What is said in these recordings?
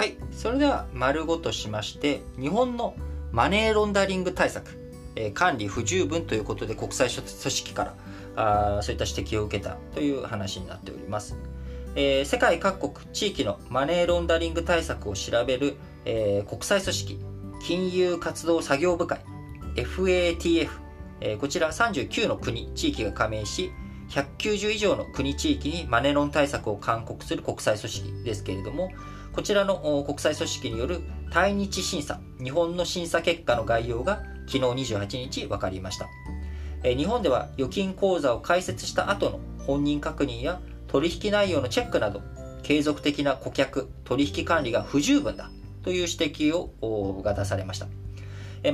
はいそれでは丸ごとしまして日本のマネーロンダリング対策、えー、管理不十分ということで国際組織からあそういった指摘を受けたという話になっております、えー、世界各国地域のマネーロンダリング対策を調べる、えー、国際組織金融活動作業部会 FATF、えー、こちら39の国地域が加盟し190以上の国地域にマネロン対策を勧告する国際組織ですけれどもこちらの国際組織による対日審査日本の審査結果の概要が昨日28日分かりました。日本では預金口座を開設した後の本人確認や取引内容のチェックなど継続的な顧客取引管理が不十分だという指摘をが出されました。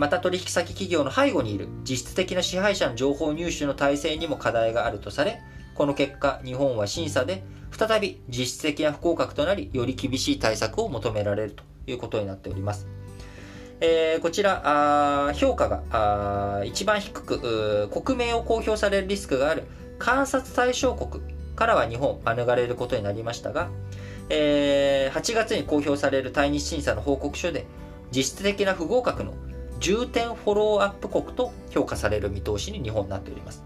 また取引先企業の背後にいる実質的な支配者の情報入手の体制にも課題があるとされ、この結果、日本は審査で再び実質的な不合格となり、より厳しい対策を求められるということになっております。えー、こちら、あ評価があ一番低く、国名を公表されるリスクがある観察対象国からは日本、免れることになりましたが、えー、8月に公表される対日審査の報告書で、実質的な不合格の重点フォローアップ国と評価される見通しに日本になっております。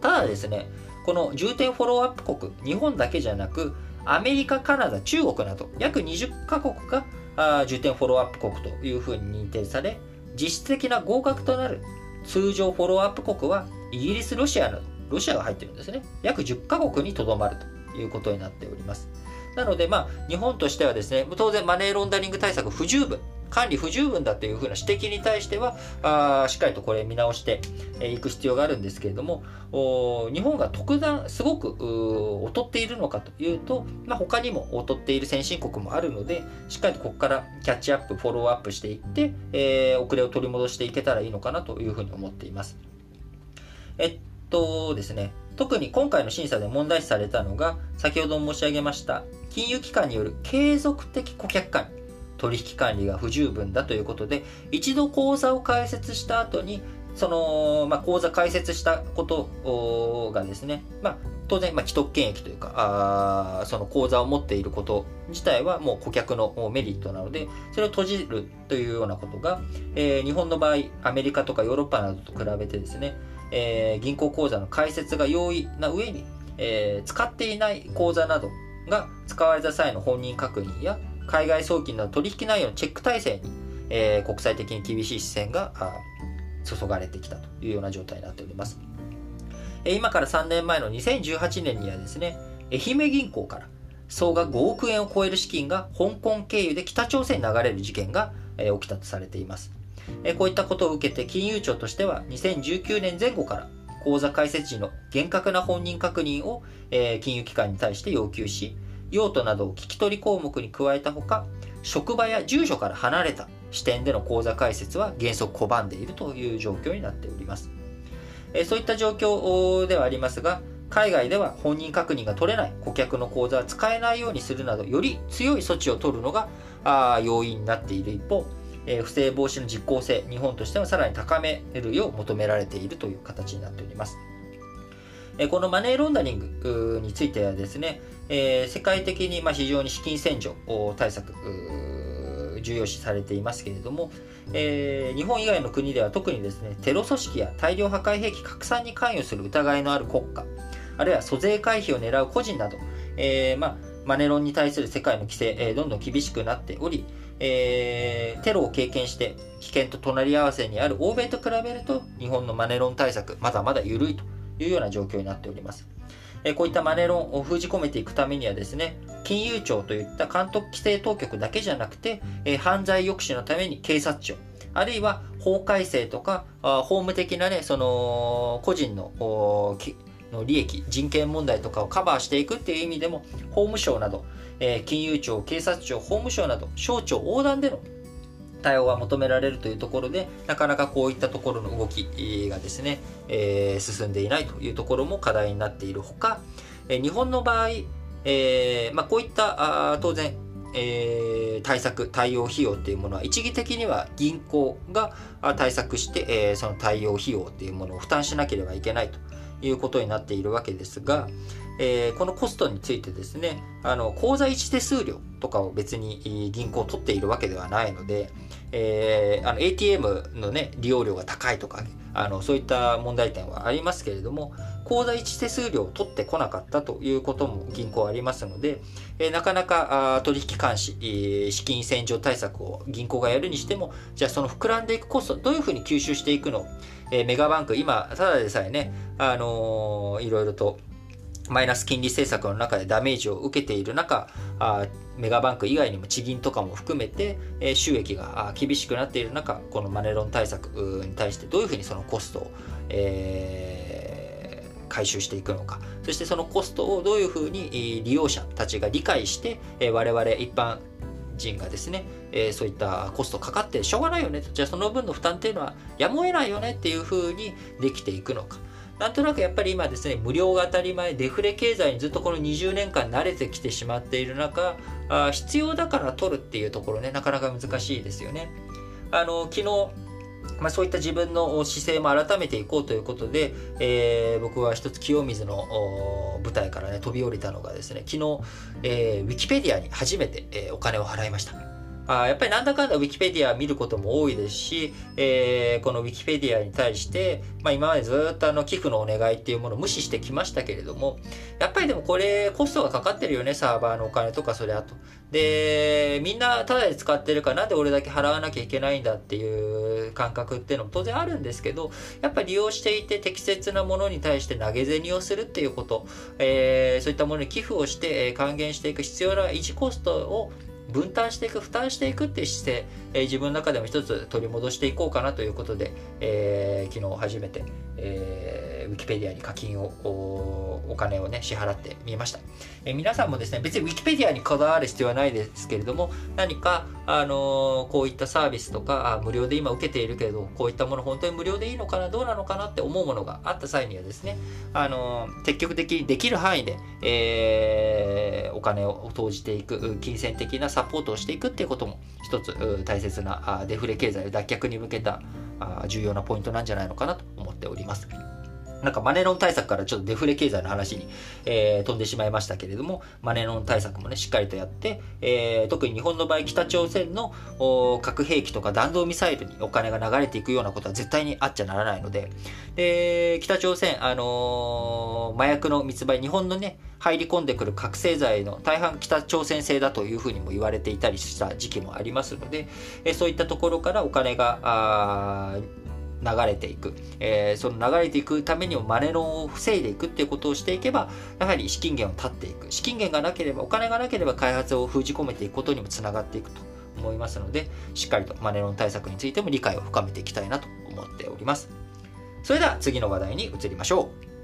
ただですね、この重点フォローアップ国、日本だけじゃなく、アメリカ、カナダ、中国など約20カ国が重点フォローアップ国というふうに認定され、実質的な合格となる通常フォローアップ国はイギリス、ロシアなど、ロシアが入ってるんですね。約10カ国にとどまるということになっております。なので、まあ、日本としてはですね、当然マネーロンダリング対策不十分管理不十分だというふうな指摘に対してはあしっかりとこれ見直していく必要があるんですけれども日本が特段すごく劣っているのかというと、まあ、他にも劣っている先進国もあるのでしっかりとここからキャッチアップフォローアップしていって、えー、遅れを取り戻していけたらいいのかなというふうに思っています。えっとですね特に今回の審査で問題視されたのが先ほど申し上げました金融機関による継続的顧客管理取引管理が不十分だということで、一度口座を開設した後に、その、まあ、口座開設したことがですね、まあ、当然、まあ、既得権益というか、あその口座を持っていること自体はもう顧客のメリットなので、それを閉じるというようなことが、えー、日本の場合、アメリカとかヨーロッパなどと比べてですね、えー、銀行口座の開設が容易な上に、えー、使っていない口座などが使われた際の本人確認や海外送金の取引内容のチェック体制に、えー、国際的に厳しい視線が注がれてきたというような状態になっております。えー、今から3年前の2018年にはですね、愛媛銀行から総額5億円を超える資金が香港経由で北朝鮮に流れる事件が、えー、起きたとされています。えー、こういったことを受けて金融庁としては2019年前後から口座開設時の厳格な本人確認を、えー、金融機関に対して要求し、用途などを聞き取り項目に加えたほか、職場や住所から離れた視点での口座開設は原則拒んでいるという状況になっております。えそういった状況ではありますが、海外では本人確認が取れない顧客の口座は使えないようにするなど、より強い措置を取るのがあ要因になっている一方、え不正防止の実効性、日本としてはさらに高めるよう求められているという形になっております。このマネーロンダリングについてはですね、え世界的にま非常に資金洗浄対策重要視されていますけれども、え、日本以外の国では特にですねテロ組織や大量破壊兵器拡散に関与する疑いのある国家あるいは租税回避を狙う個人など、え、ま、マネロンに対する世界の規制、え、どんどん厳しくなっており、え、テロを経験して危険と隣り合わせにある欧米と比べると日本のマネロン対策まだまだ緩いと。いうような状況になっております。えこういったマネロンを封じ込めていくためにはですね、金融庁といった監督規制当局だけじゃなくて、え犯罪抑止のために警察庁、あるいは法改正とか、あ法務的なね、その、個人のの利益、人権問題とかをカバーしていくっていう意味でも、法務省など、え金融庁、警察庁、法務省など、省庁横断での対応が求められるというところで、なかなかこういったところの動きがですね、えー、進んでいないというところも課題になっているほか、え日本の場合、えー、まあ、こういったあ当然、えー、対策、対応費用っていうものは一義的には銀行が対策して、え、その対応費用っていうものを負担しなければいけないと。いうことになっているわけですが、えー、このコストについてですね、あの、口座一手数料とかを別に銀行を取っているわけではないので、えー、あの ATM のね、利用料が高いとか、あの、そういった問題点はありますけれども、口座一手数料を取ってこなかったということも銀行ありますので、え、なかなか取引監視、えー、資金洗浄対策を銀行がやるにしても、じゃあその膨らんでいくコスト、どういうふうに吸収していくの？えー、メガバンク、今、ただでさえね、あのー、いろいろとマイナス金利政策の中でダメージを受けている中、あメガバンク以外にも地銀とかも含めて、え、収益が厳しくなっている中、このマネロン対策に対してどういうふうにそのコストを、えー、回収していくのか、そしてそのコストをどういうふうに利用者たちが理解して、えー、我々一般人がですね、えー、そういったコストかかってしょうがないよねじゃあその分の負担っていうのはやむを得ないよねっていうふうにできていくのか。なんとなくやっぱり今ですね、無料が当たり前、デフレ経済にずっとこの20年間慣れてきてしまっている中、あ必要だから取るっていうところね、なかなか難しいですよね。あの、昨日、まあ、そういった自分の姿勢も改めていこうということで、えー、僕は一つ清水の舞台からね飛び降りたのがですね昨日、えー、ウィキペディアに初めて、えー、お金を払いました。あやっぱりなんだかんだウィキペディア見ることも多いですし、えー、このウィキペディアに対して、まあ、今までずっとあの寄付のお願いっていうものを無視してきましたけれども、やっぱりでもこれコストがかかってるよね、サーバーのお金とかそれあと。で、みんなタダで使ってるからなんで俺だけ払わなきゃいけないんだっていう感覚っていうのも当然あるんですけど、やっぱり利用していて適切なものに対して投げ銭をするっていうこと、えー、そういったものに寄付をして還元していく必要な維持コストを分担していく負担していくっていう姿勢、えー、自分の中でも一つ取り戻していこうかなということで、えー、昨日初めて、えー、ウィキペディアに課金をお金をね支払ってみました、えー、皆さんもですね別にウィキペディアにこだわる必要はないですけれども何か、あのー、こういったサービスとか無料で今受けているけどこういったもの本当に無料でいいのかなどうなのかなって思うものがあった際にはですね、あのー、積極的にできる範囲で、えー、お金を投じていく金銭的なサポートをしていくっていうことも一つ大切なデフレ経済脱却に向けた重要なポイントなんじゃないのかなと思っております。なんかマネロン対策からちょっとデフレ経済の話に、えー、飛んでしまいましたけれども、マネロン対策もね、しっかりとやって、えー、特に日本の場合、北朝鮮の核兵器とか弾道ミサイルにお金が流れていくようなことは絶対にあっちゃならないので、で、北朝鮮、あのー、麻薬の密売、日本のね、入り込んでくる覚醒剤の大半北朝鮮製だというふうにも言われていたりした時期もありますので、えそういったところからお金が、流れていく、えー、その流れていくためにもマネロンを防いでいくっていうことをしていけばやはり資金源を断っていく。資金源がなければお金がなければ開発を封じ込めていくことにもつながっていくと。思いますのでしっかりとマネロン対策についても理解を深めていきたいなと思っております。それでは次の話題に移りましょう。